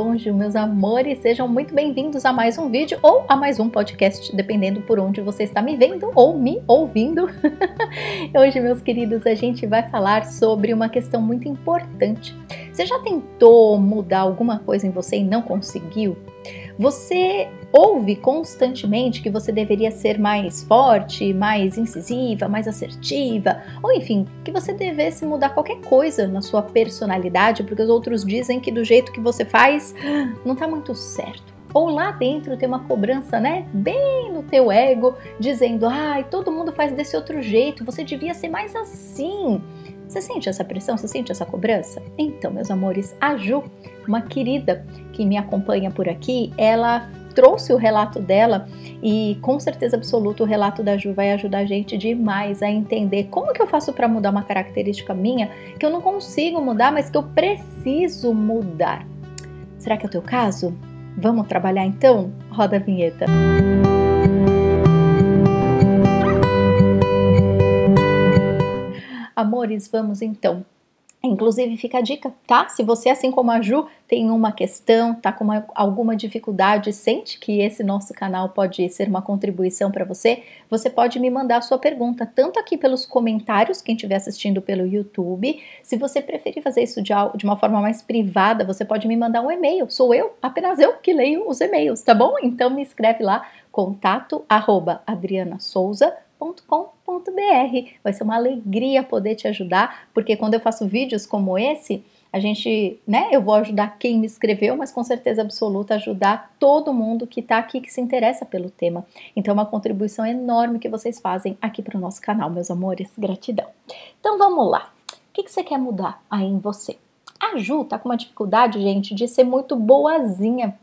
Bonjour, meus amores, sejam muito bem-vindos a mais um vídeo ou a mais um podcast, dependendo por onde você está me vendo ou me ouvindo. Hoje, meus queridos, a gente vai falar sobre uma questão muito importante. Você já tentou mudar alguma coisa em você e não conseguiu? Você ouve constantemente que você deveria ser mais forte, mais incisiva, mais assertiva, ou enfim, que você devesse mudar qualquer coisa na sua personalidade, porque os outros dizem que do jeito que você faz não tá muito certo. Ou lá dentro tem uma cobrança, né? Bem no teu ego, dizendo: ai, todo mundo faz desse outro jeito, você devia ser mais assim. Você sente essa pressão? Você sente essa cobrança? Então, meus amores, a Ju, uma querida que me acompanha por aqui, ela trouxe o relato dela e com certeza absoluta o relato da Ju vai ajudar a gente demais a entender como que eu faço para mudar uma característica minha que eu não consigo mudar, mas que eu preciso mudar. Será que é o teu caso? Vamos trabalhar então? Roda a vinheta. Amores, vamos então Inclusive, fica a dica, tá? Se você, assim como a Ju, tem uma questão, tá com uma, alguma dificuldade, sente que esse nosso canal pode ser uma contribuição para você, você pode me mandar a sua pergunta, tanto aqui pelos comentários, quem estiver assistindo pelo YouTube. Se você preferir fazer isso de, de uma forma mais privada, você pode me mandar um e-mail. Sou eu, apenas eu, que leio os e-mails, tá bom? Então me escreve lá, contato arroba www.ecosistema.com.br. Vai ser uma alegria poder te ajudar, porque quando eu faço vídeos como esse, a gente, né, eu vou ajudar quem me escreveu, mas com certeza absoluta ajudar todo mundo que está aqui que se interessa pelo tema. Então, é uma contribuição enorme que vocês fazem aqui para o nosso canal, meus amores. Gratidão. Então, vamos lá. O que, que você quer mudar aí em você? A Ju tá com uma dificuldade, gente, de ser muito boazinha.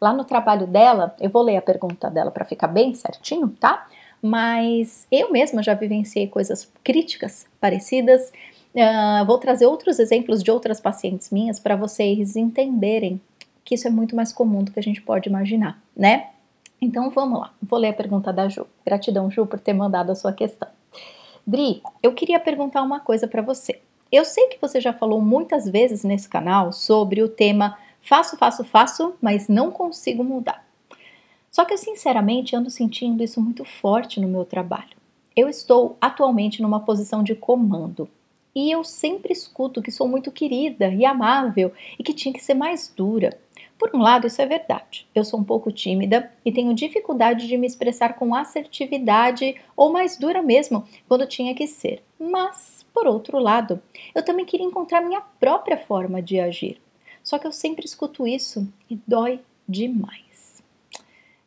Lá no trabalho dela, eu vou ler a pergunta dela para ficar bem certinho, tá? Mas eu mesma já vivenciei coisas críticas parecidas. Uh, vou trazer outros exemplos de outras pacientes minhas para vocês entenderem que isso é muito mais comum do que a gente pode imaginar, né? Então vamos lá, vou ler a pergunta da Ju. Gratidão, Ju, por ter mandado a sua questão. Dri, eu queria perguntar uma coisa para você. Eu sei que você já falou muitas vezes nesse canal sobre o tema faço, faço, faço, mas não consigo mudar. Só que eu sinceramente ando sentindo isso muito forte no meu trabalho. Eu estou atualmente numa posição de comando e eu sempre escuto que sou muito querida e amável e que tinha que ser mais dura. Por um lado, isso é verdade. Eu sou um pouco tímida e tenho dificuldade de me expressar com assertividade ou mais dura mesmo quando tinha que ser. Mas, por outro lado, eu também queria encontrar minha própria forma de agir. Só que eu sempre escuto isso e dói demais.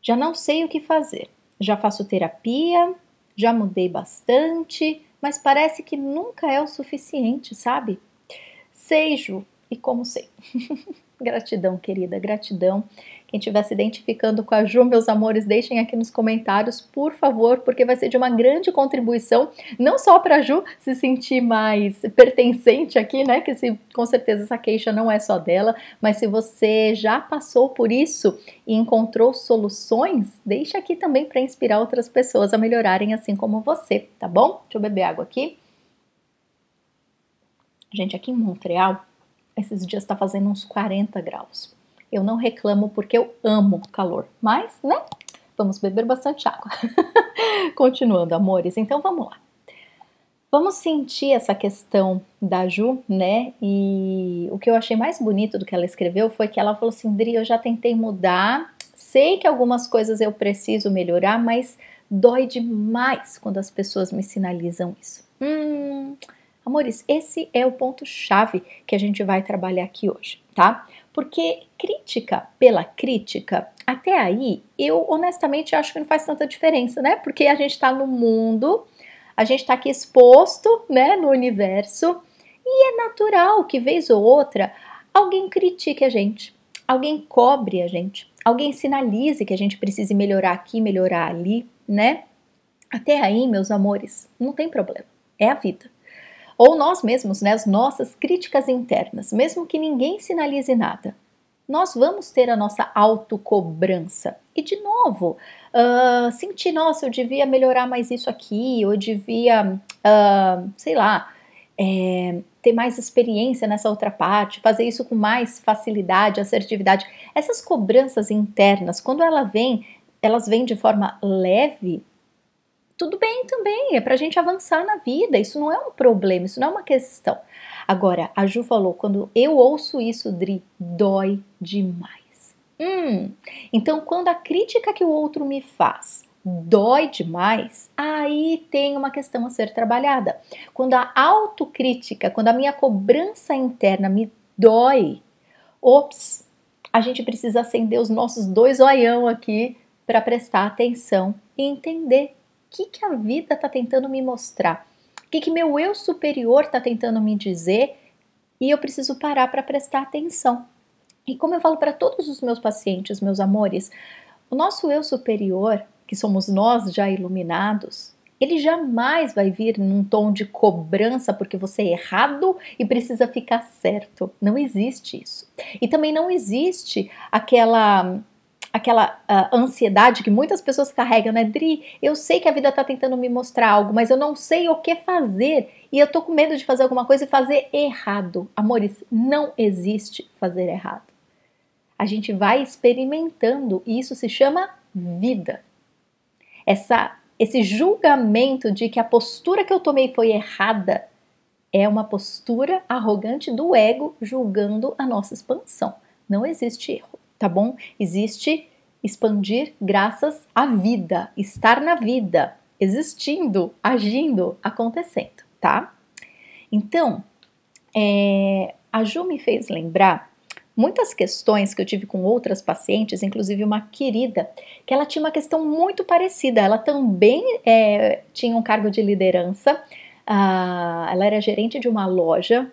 Já não sei o que fazer. Já faço terapia, já mudei bastante, mas parece que nunca é o suficiente, sabe? Sejo e como sei. gratidão, querida, gratidão. Quem estiver se identificando com a Ju, meus amores, deixem aqui nos comentários, por favor, porque vai ser de uma grande contribuição, não só para a Ju se sentir mais pertencente aqui, né? Que se, com certeza essa queixa não é só dela, mas se você já passou por isso e encontrou soluções, deixa aqui também para inspirar outras pessoas a melhorarem assim como você, tá bom? Deixa eu beber água aqui. Gente, aqui em Montreal, esses dias está fazendo uns 40 graus. Eu não reclamo porque eu amo calor, mas, né? Vamos beber bastante água. Continuando, amores, então vamos lá. Vamos sentir essa questão da Ju, né? E o que eu achei mais bonito do que ela escreveu foi que ela falou assim: Dri, eu já tentei mudar, sei que algumas coisas eu preciso melhorar, mas dói demais quando as pessoas me sinalizam isso. Hum, amores, esse é o ponto-chave que a gente vai trabalhar aqui hoje, tá? Porque crítica pela crítica, até aí, eu honestamente acho que não faz tanta diferença, né? Porque a gente está no mundo, a gente está aqui exposto, né, no universo, e é natural que, vez ou outra, alguém critique a gente, alguém cobre a gente, alguém sinalize que a gente precise melhorar aqui, melhorar ali, né? Até aí, meus amores, não tem problema, é a vida ou nós mesmos, né, as nossas críticas internas, mesmo que ninguém sinalize nada. Nós vamos ter a nossa autocobrança. E de novo, uh, sentir, nossa, eu devia melhorar mais isso aqui, eu devia, uh, sei lá, é, ter mais experiência nessa outra parte, fazer isso com mais facilidade, assertividade. Essas cobranças internas, quando ela vem, elas vêm de forma leve, tudo bem também, é para a gente avançar na vida, isso não é um problema, isso não é uma questão. Agora, a Ju falou, quando eu ouço isso, Dri, dói demais. Hum, então quando a crítica que o outro me faz dói demais, aí tem uma questão a ser trabalhada. Quando a autocrítica, quando a minha cobrança interna me dói, ops, a gente precisa acender os nossos dois olhão aqui para prestar atenção e entender que, que a vida está tentando me mostrar, o que, que meu eu superior está tentando me dizer e eu preciso parar para prestar atenção. E como eu falo para todos os meus pacientes, meus amores, o nosso eu superior que somos nós já iluminados, ele jamais vai vir num tom de cobrança porque você é errado e precisa ficar certo. Não existe isso. E também não existe aquela aquela uh, ansiedade que muitas pessoas carregam, né? Dri, eu sei que a vida tá tentando me mostrar algo, mas eu não sei o que fazer e eu tô com medo de fazer alguma coisa e fazer errado. Amores, não existe fazer errado. A gente vai experimentando e isso se chama vida essa, esse julgamento de que a postura que eu tomei foi errada é uma postura arrogante do ego julgando a nossa expansão. Não existe erro, tá bom? Existe expandir graças à vida, estar na vida, existindo, agindo, acontecendo, tá? Então, é, a Ju me fez lembrar muitas questões que eu tive com outras pacientes, inclusive uma querida, que ela tinha uma questão muito parecida. Ela também é, tinha um cargo de liderança, uh, ela era gerente de uma loja.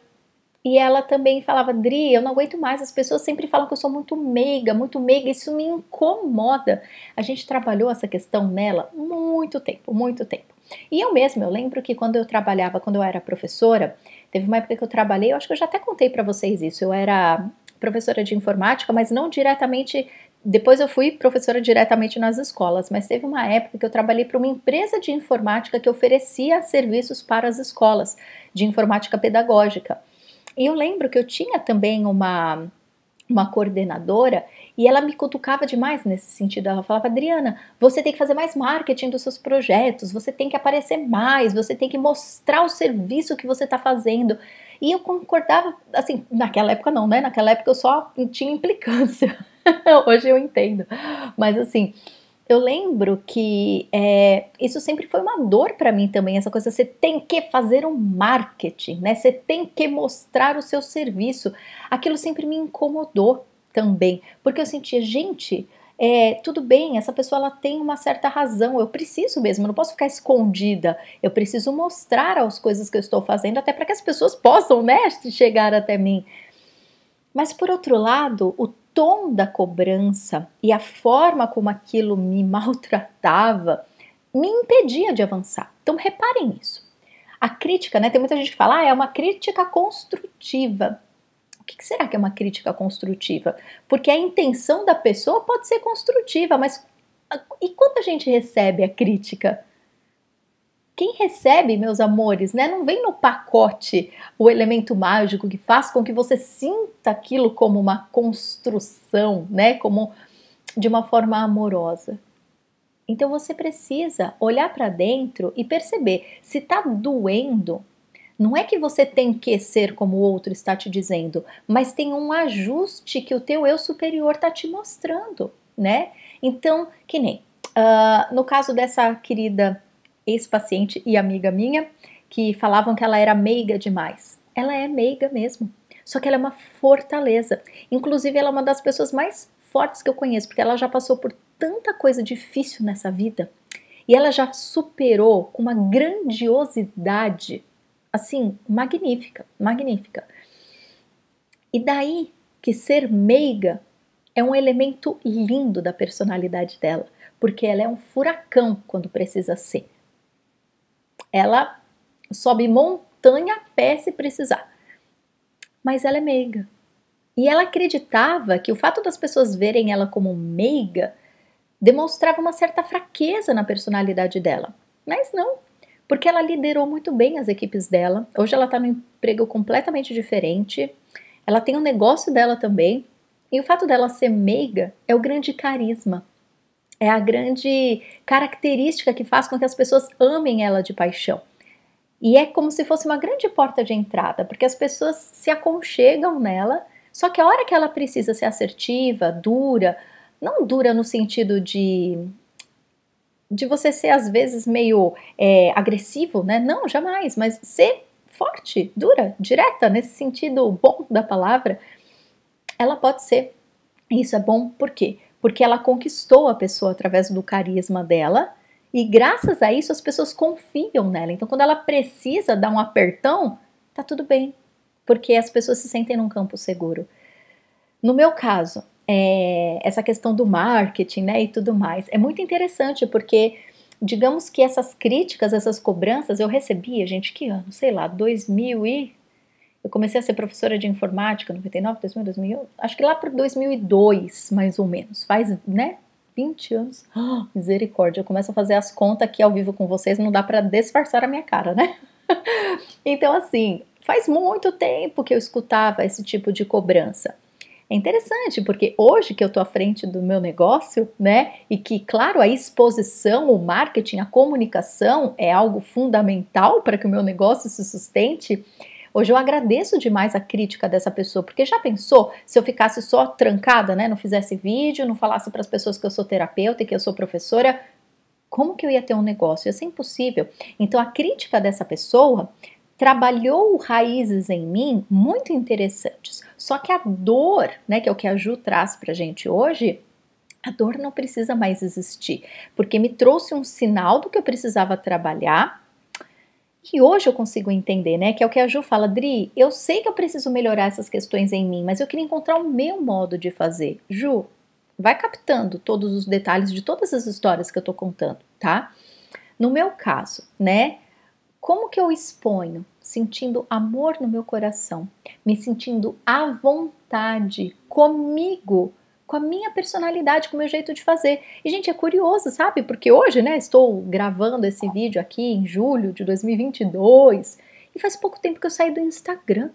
E ela também falava, Dri, eu não aguento mais, as pessoas sempre falam que eu sou muito meiga, muito meiga, isso me incomoda. A gente trabalhou essa questão nela muito tempo, muito tempo. E eu mesma, eu lembro que quando eu trabalhava, quando eu era professora, teve uma época que eu trabalhei, eu acho que eu já até contei para vocês isso, eu era professora de informática, mas não diretamente. Depois eu fui professora diretamente nas escolas, mas teve uma época que eu trabalhei para uma empresa de informática que oferecia serviços para as escolas de informática pedagógica. E eu lembro que eu tinha também uma uma coordenadora e ela me cutucava demais nesse sentido. Ela falava: Adriana, você tem que fazer mais marketing dos seus projetos, você tem que aparecer mais, você tem que mostrar o serviço que você está fazendo. E eu concordava, assim, naquela época não, né? Naquela época eu só tinha implicância. Hoje eu entendo. Mas assim, eu lembro que é, isso sempre foi uma dor para mim também, essa coisa, você tem que fazer um marketing, né? Você tem que mostrar o seu serviço. Aquilo sempre me incomodou também, porque eu sentia, gente, é, tudo bem, essa pessoa ela tem uma certa razão, eu preciso mesmo, eu não posso ficar escondida, eu preciso mostrar as coisas que eu estou fazendo até para que as pessoas possam, né, chegar até mim. Mas por outro lado, o tom da cobrança e a forma como aquilo me maltratava me impedia de avançar. Então reparem nisso. A crítica, né? Tem muita gente que fala, ah, é uma crítica construtiva que será que é uma crítica construtiva? Porque a intenção da pessoa pode ser construtiva, mas e quando a gente recebe a crítica? Quem recebe, meus amores, né? Não vem no pacote o elemento mágico que faz com que você sinta aquilo como uma construção, né? Como de uma forma amorosa. Então você precisa olhar para dentro e perceber se está doendo não é que você tem que ser como o outro está te dizendo, mas tem um ajuste que o teu eu superior está te mostrando, né? Então, que nem uh, no caso dessa querida ex-paciente e amiga minha, que falavam que ela era meiga demais. Ela é meiga mesmo, só que ela é uma fortaleza. Inclusive, ela é uma das pessoas mais fortes que eu conheço, porque ela já passou por tanta coisa difícil nessa vida e ela já superou com uma grandiosidade assim, magnífica, magnífica. E daí que ser meiga é um elemento lindo da personalidade dela, porque ela é um furacão quando precisa ser. Ela sobe montanha a pé se precisar. Mas ela é meiga. E ela acreditava que o fato das pessoas verem ela como meiga demonstrava uma certa fraqueza na personalidade dela. Mas não, porque ela liderou muito bem as equipes dela. Hoje ela está num emprego completamente diferente. Ela tem um negócio dela também. E o fato dela ser meiga é o grande carisma. É a grande característica que faz com que as pessoas amem ela de paixão. E é como se fosse uma grande porta de entrada, porque as pessoas se aconchegam nela, só que a hora que ela precisa ser assertiva, dura, não dura no sentido de de você ser às vezes meio é, agressivo, né? Não, jamais, mas ser forte, dura, direta, nesse sentido bom da palavra, ela pode ser. Isso é bom por quê? Porque ela conquistou a pessoa através do carisma dela e graças a isso as pessoas confiam nela. Então, quando ela precisa dar um apertão, tá tudo bem, porque as pessoas se sentem num campo seguro. No meu caso, é, essa questão do marketing, né, e tudo mais, é muito interessante porque digamos que essas críticas, essas cobranças eu recebia, gente, que ano? Sei lá, 2000 e eu comecei a ser professora de informática 99, 2000, 2001, acho que lá para 2002, mais ou menos. Faz, né, 20 anos. Oh, misericórdia, eu começo a fazer as contas aqui ao vivo com vocês, não dá para disfarçar a minha cara, né? então, assim, faz muito tempo que eu escutava esse tipo de cobrança. É interessante, porque hoje que eu estou à frente do meu negócio, né, e que, claro, a exposição, o marketing, a comunicação é algo fundamental para que o meu negócio se sustente, Hoje eu agradeço demais a crítica dessa pessoa, porque já pensou se eu ficasse só trancada, né, não fizesse vídeo, não falasse para as pessoas que eu sou terapeuta e que eu sou professora, como que eu ia ter um negócio? Ia ser impossível. Então a crítica dessa pessoa trabalhou raízes em mim muito interessantes. Só que a dor, né, que é o que a Ju traz pra gente hoje, a dor não precisa mais existir, porque me trouxe um sinal do que eu precisava trabalhar que hoje eu consigo entender, né? Que é o que a Ju fala, Dri, eu sei que eu preciso melhorar essas questões em mim, mas eu queria encontrar o meu modo de fazer. Ju, vai captando todos os detalhes de todas as histórias que eu tô contando, tá? No meu caso, né? Como que eu exponho? Sentindo amor no meu coração, me sentindo à vontade comigo com a minha personalidade, com o meu jeito de fazer. E, gente, é curioso, sabe? Porque hoje, né, estou gravando esse vídeo aqui em julho de 2022 e faz pouco tempo que eu saí do Instagram.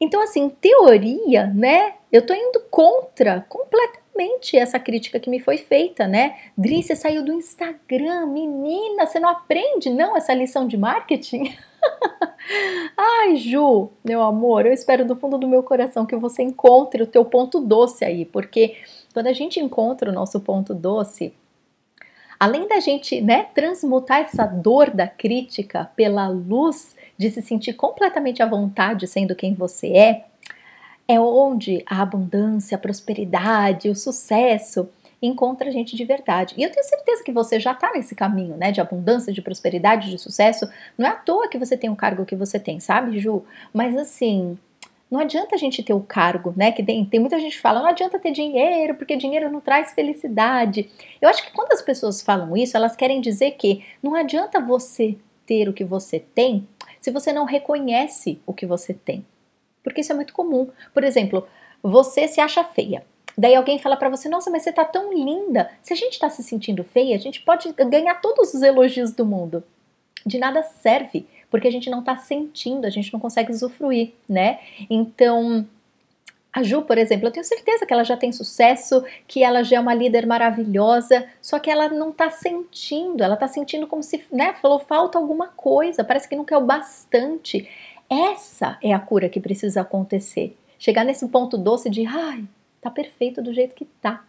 Então, assim, teoria, né, eu tô indo contra completamente essa crítica que me foi feita, né? Dri, você saiu do Instagram, menina, você não aprende, não, essa lição de marketing? Ai, Ju, meu amor, eu espero do fundo do meu coração que você encontre o teu ponto doce aí, porque quando a gente encontra o nosso ponto doce, além da gente, né, transmutar essa dor da crítica pela luz de se sentir completamente à vontade sendo quem você é, é onde a abundância, a prosperidade, o sucesso encontra gente de verdade. E eu tenho certeza que você já está nesse caminho, né, de abundância, de prosperidade, de sucesso. Não é à toa que você tem o cargo que você tem, sabe, Ju? Mas assim, não adianta a gente ter o cargo, né? Que tem, tem muita gente que fala, não adianta ter dinheiro, porque dinheiro não traz felicidade. Eu acho que quando as pessoas falam isso, elas querem dizer que não adianta você ter o que você tem se você não reconhece o que você tem. Porque isso é muito comum. Por exemplo, você se acha feia. Daí alguém fala para você: Nossa, mas você tá tão linda. Se a gente tá se sentindo feia, a gente pode ganhar todos os elogios do mundo. De nada serve, porque a gente não tá sentindo, a gente não consegue usufruir, né? Então, a Ju, por exemplo, eu tenho certeza que ela já tem sucesso, que ela já é uma líder maravilhosa, só que ela não tá sentindo, ela tá sentindo como se, né, falou, falta alguma coisa, parece que nunca é o bastante. Essa é a cura que precisa acontecer. Chegar nesse ponto doce de, ai, Tá perfeito do jeito que tá.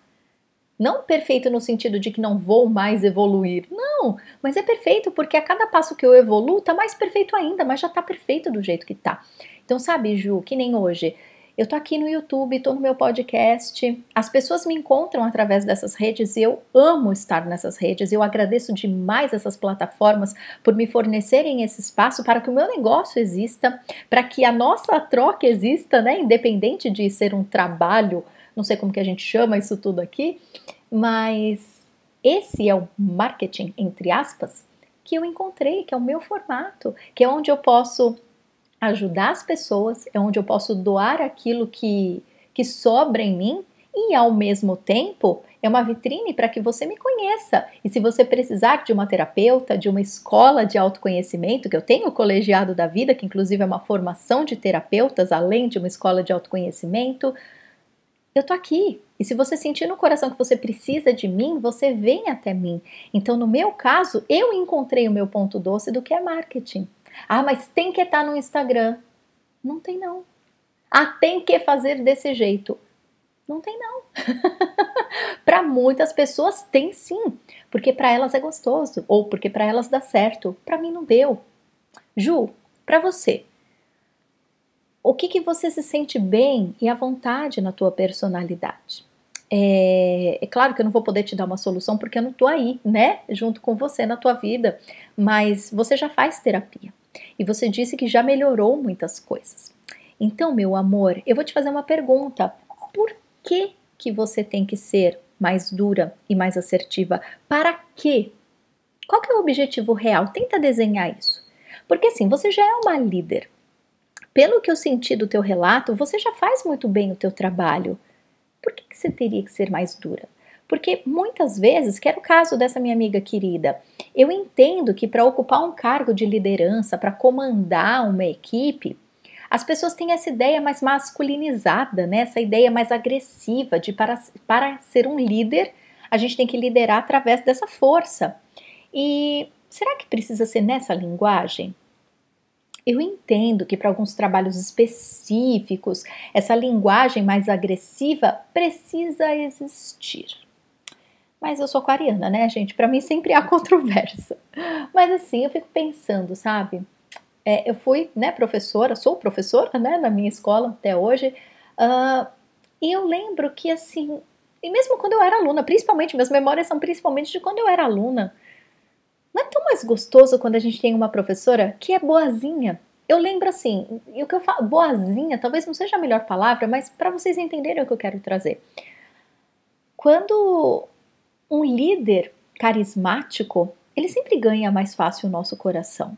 Não perfeito no sentido de que não vou mais evoluir. Não, mas é perfeito porque a cada passo que eu evoluo tá mais perfeito ainda, mas já tá perfeito do jeito que tá. Então, sabe, Ju, que nem hoje. Eu tô aqui no YouTube, tô no meu podcast. As pessoas me encontram através dessas redes e eu amo estar nessas redes. Eu agradeço demais essas plataformas por me fornecerem esse espaço para que o meu negócio exista, para que a nossa troca exista, né, independente de ser um trabalho não sei como que a gente chama isso tudo aqui, mas esse é o marketing, entre aspas, que eu encontrei, que é o meu formato, que é onde eu posso ajudar as pessoas, é onde eu posso doar aquilo que, que sobra em mim e ao mesmo tempo é uma vitrine para que você me conheça. E se você precisar de uma terapeuta, de uma escola de autoconhecimento, que eu tenho o colegiado da vida, que inclusive é uma formação de terapeutas, além de uma escola de autoconhecimento, eu tô aqui. E se você sentir no coração que você precisa de mim, você vem até mim. Então, no meu caso, eu encontrei o meu ponto doce do que é marketing. Ah, mas tem que estar no Instagram. Não tem não. Ah, tem que fazer desse jeito. Não tem não. para muitas pessoas tem sim, porque para elas é gostoso ou porque para elas dá certo. Para mim não deu. Ju, para você, o que que você se sente bem e à vontade na tua personalidade? É, é, claro que eu não vou poder te dar uma solução porque eu não tô aí, né, junto com você na tua vida, mas você já faz terapia e você disse que já melhorou muitas coisas. Então, meu amor, eu vou te fazer uma pergunta. Por que que você tem que ser mais dura e mais assertiva? Para quê? Qual que é o objetivo real? Tenta desenhar isso. Porque assim, você já é uma líder. Pelo que eu senti do teu relato, você já faz muito bem o teu trabalho. Por que, que você teria que ser mais dura? Porque muitas vezes, que era o caso dessa minha amiga querida, eu entendo que para ocupar um cargo de liderança, para comandar uma equipe, as pessoas têm essa ideia mais masculinizada, né? essa ideia mais agressiva de para, para ser um líder, a gente tem que liderar através dessa força. E será que precisa ser nessa linguagem? Eu entendo que para alguns trabalhos específicos, essa linguagem mais agressiva precisa existir. Mas eu sou aquariana, né, gente? Para mim sempre há controvérsia. Mas assim, eu fico pensando, sabe? é, eu fui né, professora, sou professora né, na minha escola até hoje, uh, e eu lembro que assim, e mesmo quando eu era aluna, principalmente, minhas memórias são principalmente de quando eu era aluna, não é tão mais gostoso quando a gente tem uma professora que é boazinha. Eu lembro assim, e o que eu falo, boazinha, talvez não seja a melhor palavra, mas para vocês entenderem o que eu quero trazer. Quando um líder carismático, ele sempre ganha mais fácil o nosso coração.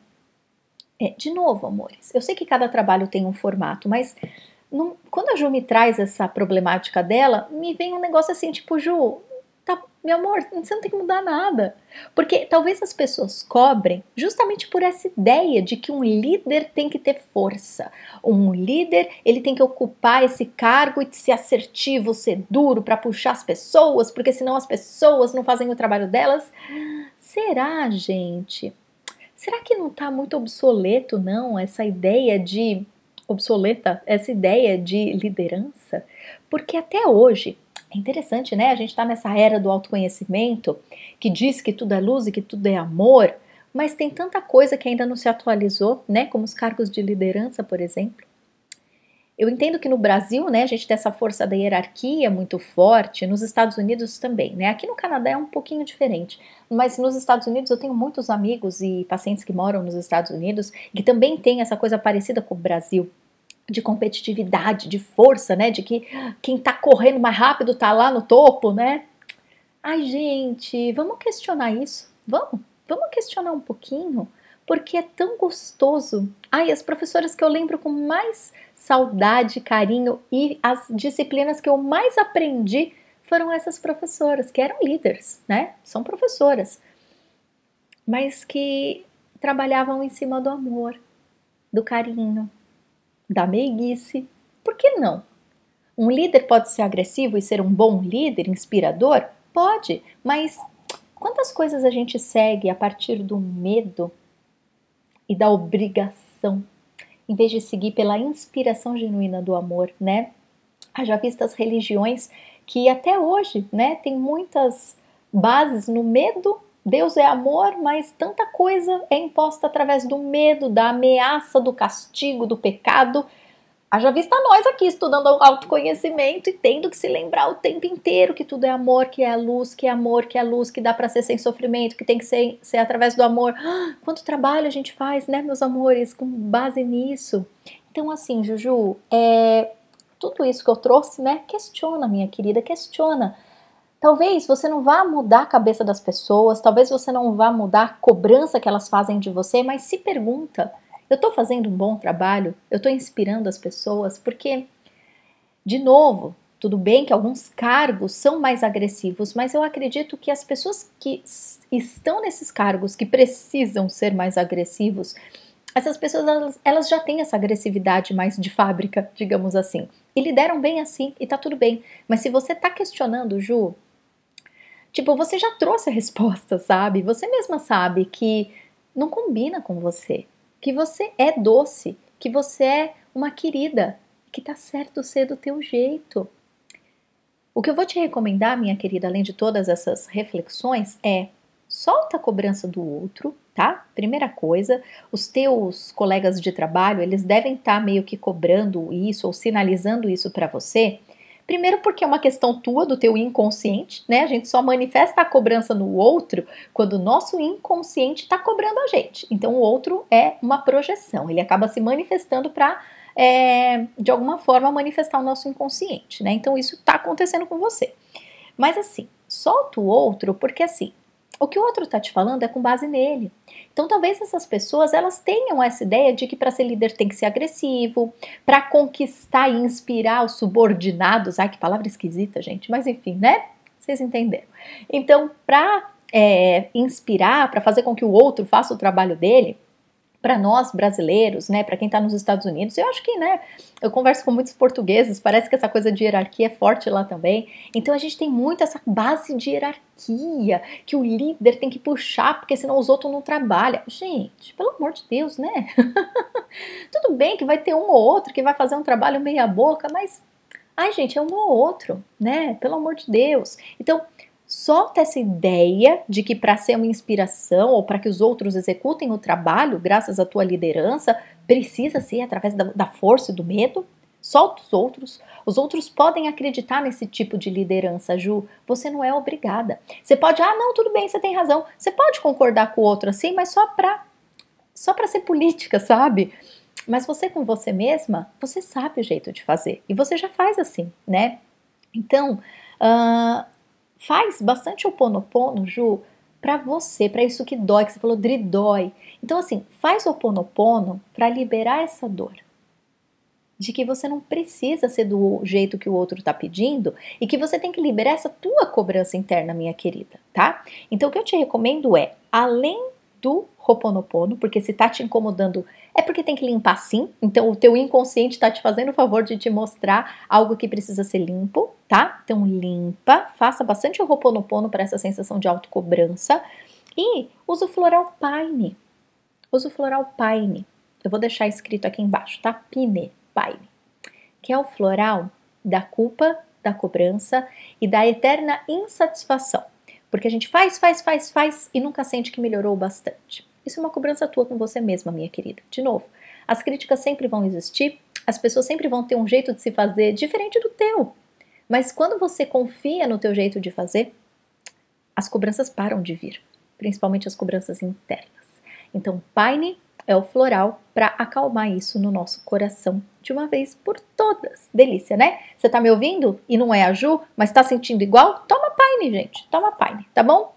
É, de novo, amores, eu sei que cada trabalho tem um formato, mas não, quando a Ju me traz essa problemática dela, me vem um negócio assim, tipo, Ju, tá, meu amor, você não tem que mudar nada. Porque talvez as pessoas cobrem justamente por essa ideia de que um líder tem que ter força. Um líder, ele tem que ocupar esse cargo e ser assertivo, ser duro para puxar as pessoas, porque senão as pessoas não fazem o trabalho delas. Será, gente? Será que não está muito obsoleto, não, essa ideia de. obsoleta, essa ideia de liderança? Porque até hoje, é interessante, né? A gente está nessa era do autoconhecimento que diz que tudo é luz e que tudo é amor, mas tem tanta coisa que ainda não se atualizou, né? Como os cargos de liderança, por exemplo. Eu entendo que no Brasil, né, a gente tem essa força da hierarquia muito forte, nos Estados Unidos também, né? Aqui no Canadá é um pouquinho diferente, mas nos Estados Unidos eu tenho muitos amigos e pacientes que moram nos Estados Unidos que também têm essa coisa parecida com o Brasil, de competitividade, de força, né? De que quem tá correndo mais rápido tá lá no topo, né? Ai, gente, vamos questionar isso? Vamos? Vamos questionar um pouquinho? Porque é tão gostoso. Ai, as professoras que eu lembro com mais saudade, carinho e as disciplinas que eu mais aprendi foram essas professoras, que eram líderes, né? São professoras, mas que trabalhavam em cima do amor, do carinho, da meiguice. Por que não? Um líder pode ser agressivo e ser um bom líder, inspirador? Pode, mas quantas coisas a gente segue a partir do medo e da obrigação em vez de seguir pela inspiração genuína do amor, né? Haja vistas religiões que até hoje, né, tem muitas bases no medo. Deus é amor, mas tanta coisa é imposta através do medo, da ameaça, do castigo, do pecado Haja vista nós aqui estudando autoconhecimento e tendo que se lembrar o tempo inteiro que tudo é amor, que é a luz, que é amor, que é a luz, que dá para ser sem sofrimento, que tem que ser, ser através do amor. quanto trabalho a gente faz, né, meus amores, com base nisso. Então, assim, Juju, é, tudo isso que eu trouxe, né, questiona, minha querida, questiona. Talvez você não vá mudar a cabeça das pessoas, talvez você não vá mudar a cobrança que elas fazem de você, mas se pergunta eu estou fazendo um bom trabalho? Eu estou inspirando as pessoas? Porque, de novo, Tudo bem que alguns cargos são mais agressivos, mas eu acredito que as pessoas que estão nesses cargos, que precisam ser mais agressivos, essas pessoas elas, elas, já têm essa agressividade mais de fábrica, digamos assim. E lideram bem assim, e tá tudo bem. Mas se você tá questionando, Ju, tipo, você já trouxe a resposta, sabe? Você mesma sabe que não combina com você, que você é doce, que você é uma querida, que tá certo ser do teu jeito. O que eu vou te recomendar, minha querida, além de todas essas reflexões, é solta a cobrança do outro, tá? Primeira coisa, os teus colegas de trabalho, eles devem estar tá meio que cobrando isso ou sinalizando isso para você. Primeiro porque é uma questão tua, do teu inconsciente, né? A gente só manifesta a cobrança no outro quando o nosso inconsciente está cobrando a gente. Então o outro é uma projeção, ele acaba se manifestando para é, de alguma forma manifestar o nosso inconsciente, né? Então isso está acontecendo com você. Mas assim, solta o outro porque assim, o que o outro está te falando é com base nele. Então, talvez essas pessoas elas tenham essa ideia de que para ser líder tem que ser agressivo, para conquistar e inspirar os subordinados. Ai, que palavra esquisita, gente. Mas enfim, né? Vocês entenderam. Então, para é, inspirar, para fazer com que o outro faça o trabalho dele, para nós brasileiros, né, para quem está nos Estados Unidos, eu acho que, né, eu converso com muitos portugueses, parece que essa coisa de hierarquia é forte lá também. Então a gente tem muito essa base de hierarquia que o líder tem que puxar, porque senão os outros não trabalham. Gente, pelo amor de Deus, né? Tudo bem que vai ter um ou outro que vai fazer um trabalho meia boca, mas ai, gente, é um ou outro, né? Pelo amor de Deus. Então, solta essa ideia de que para ser uma inspiração ou para que os outros executem o trabalho, graças à tua liderança, precisa ser através da, da força e do medo. Solta os outros. Os outros podem acreditar nesse tipo de liderança, Ju. Você não é obrigada. Você pode, ah, não, tudo bem, você tem razão. Você pode concordar com o outro assim, mas só para só para ser política, sabe? Mas você com você mesma, você sabe o jeito de fazer. E você já faz assim, né? Então, uh, Faz bastante o ponopono, Ju, para você, para isso que dói, que você falou, dói. Então, assim, faz o ponopono para liberar essa dor. De que você não precisa ser do jeito que o outro está pedindo e que você tem que liberar essa tua cobrança interna, minha querida, tá? Então, o que eu te recomendo é, além do Ho'oponopono, porque se tá te incomodando é porque tem que limpar sim. Então o teu inconsciente tá te fazendo o favor de te mostrar algo que precisa ser limpo, tá? Então limpa, faça bastante o Ho'oponopono para essa sensação de autocobrança e usa o floral Pine. Usa o floral Pine. Eu vou deixar escrito aqui embaixo, tá? Pine, Pine. Que é o floral da culpa, da cobrança e da eterna insatisfação. Porque a gente faz, faz, faz, faz e nunca sente que melhorou bastante. Isso é uma cobrança tua com você mesma, minha querida. De novo, as críticas sempre vão existir, as pessoas sempre vão ter um jeito de se fazer diferente do teu. Mas quando você confia no teu jeito de fazer, as cobranças param de vir, principalmente as cobranças internas. Então, Pine é o floral para acalmar isso no nosso coração de uma vez por todas. Delícia, né? Você tá me ouvindo e não é a Ju, mas tá sentindo igual? Toma Pine, gente. Toma Pine, tá bom?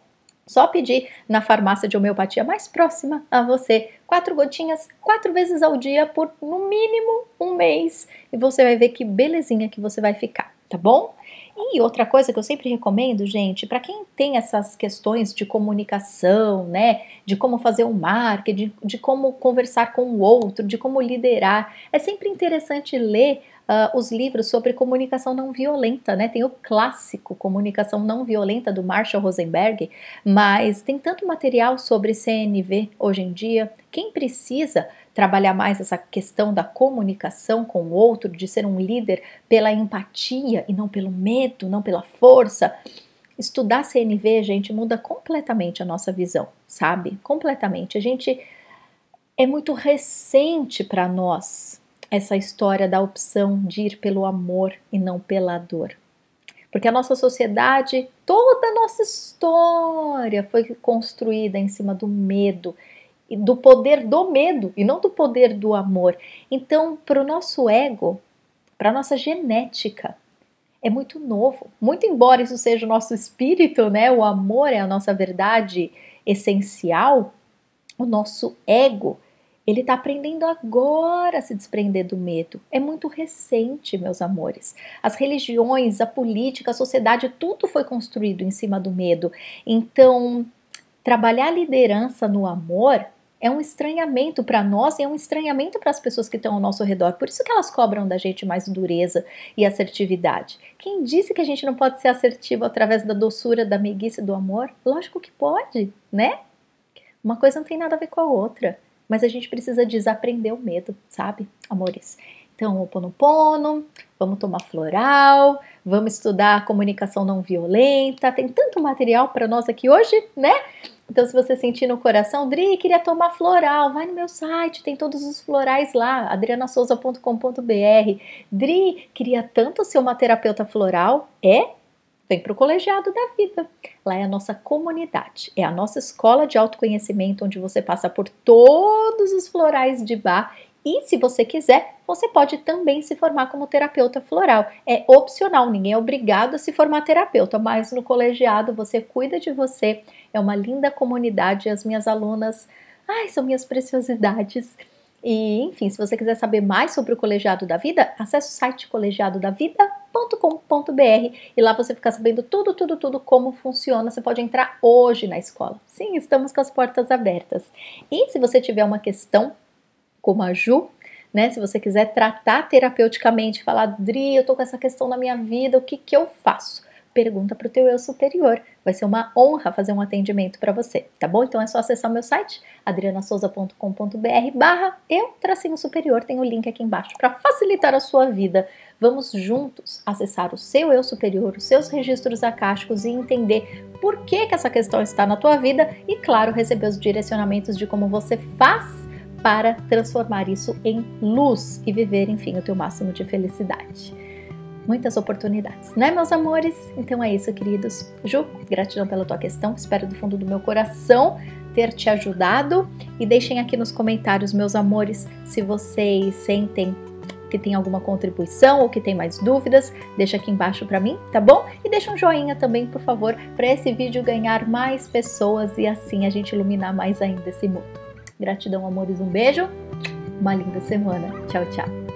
Só pedir na farmácia de homeopatia mais próxima a você. Quatro gotinhas, quatro vezes ao dia por no mínimo um mês. E você vai ver que belezinha que você vai ficar, tá bom? E outra coisa que eu sempre recomendo, gente, para quem tem essas questões de comunicação, né, de como fazer um marketing, de, de como conversar com o outro, de como liderar, é sempre interessante ler uh, os livros sobre comunicação não violenta, né? Tem o clássico Comunicação Não Violenta do Marshall Rosenberg, mas tem tanto material sobre CNV hoje em dia. Quem precisa trabalhar mais essa questão da comunicação com o outro, de ser um líder pela empatia e não pelo medo, não pela força. Estudar CNV, gente, muda completamente a nossa visão, sabe? Completamente. A gente é muito recente para nós essa história da opção de ir pelo amor e não pela dor. Porque a nossa sociedade, toda a nossa história foi construída em cima do medo, do poder do medo e não do poder do amor. Então, para o nosso ego, para a nossa genética, é muito novo. Muito embora isso seja o nosso espírito, né? O amor é a nossa verdade essencial. O nosso ego Ele está aprendendo agora a se desprender do medo. É muito recente, meus amores. As religiões, a política, a sociedade, tudo foi construído em cima do medo. Então, trabalhar liderança no amor é um estranhamento para nós e é um estranhamento para as pessoas que estão ao nosso redor. Por isso que elas cobram da gente mais dureza e assertividade. Quem disse que a gente não pode ser assertivo através da doçura, da meiguice do amor? Lógico que pode, né? Uma coisa não tem nada a ver com a outra, mas a gente precisa desaprender o medo, sabe, amores? Então, o pono, vamos tomar floral, vamos estudar comunicação não violenta. Tem tanto material para nós aqui hoje, né? Então, se você sentir no coração, Dri, queria tomar floral, vai no meu site, tem todos os florais lá, adrianasouza.com.br. Dri, queria tanto ser uma terapeuta floral. É? Vem para o Colegiado da Vida. Lá é a nossa comunidade, é a nossa escola de autoconhecimento, onde você passa por todos os florais de bar e se você quiser, você pode também se formar como terapeuta floral. É opcional, ninguém é obrigado a se formar terapeuta, mas no colegiado você cuida de você. É uma linda comunidade. As minhas alunas, ai, são minhas preciosidades. E, enfim, se você quiser saber mais sobre o Colegiado da Vida, acesse o site colegiadodavida.com.br e lá você fica sabendo tudo, tudo, tudo como funciona. Você pode entrar hoje na escola. Sim, estamos com as portas abertas. E se você tiver uma questão como a Ju, né? Se você quiser tratar terapeuticamente, falar, Dri, eu tô com essa questão na minha vida, o que que eu faço? Pergunta para o teu eu superior. Vai ser uma honra fazer um atendimento para você, tá bom? Então é só acessar o meu site, adrianasouza.com.br barra eu tracinho superior, tem o link aqui embaixo para facilitar a sua vida. Vamos juntos acessar o seu eu superior, os seus registros acásticos e entender por que, que essa questão está na tua vida e, claro, receber os direcionamentos de como você faz para transformar isso em luz e viver, enfim, o teu máximo de felicidade. Muitas oportunidades, né, meus amores? Então é isso, queridos. Ju, gratidão pela tua questão. Espero do fundo do meu coração ter te ajudado. E deixem aqui nos comentários, meus amores, se vocês sentem que tem alguma contribuição ou que tem mais dúvidas, deixa aqui embaixo para mim, tá bom? E deixa um joinha também, por favor, para esse vídeo ganhar mais pessoas e assim a gente iluminar mais ainda esse mundo. Gratidão, amores, um beijo, uma linda semana. Tchau, tchau.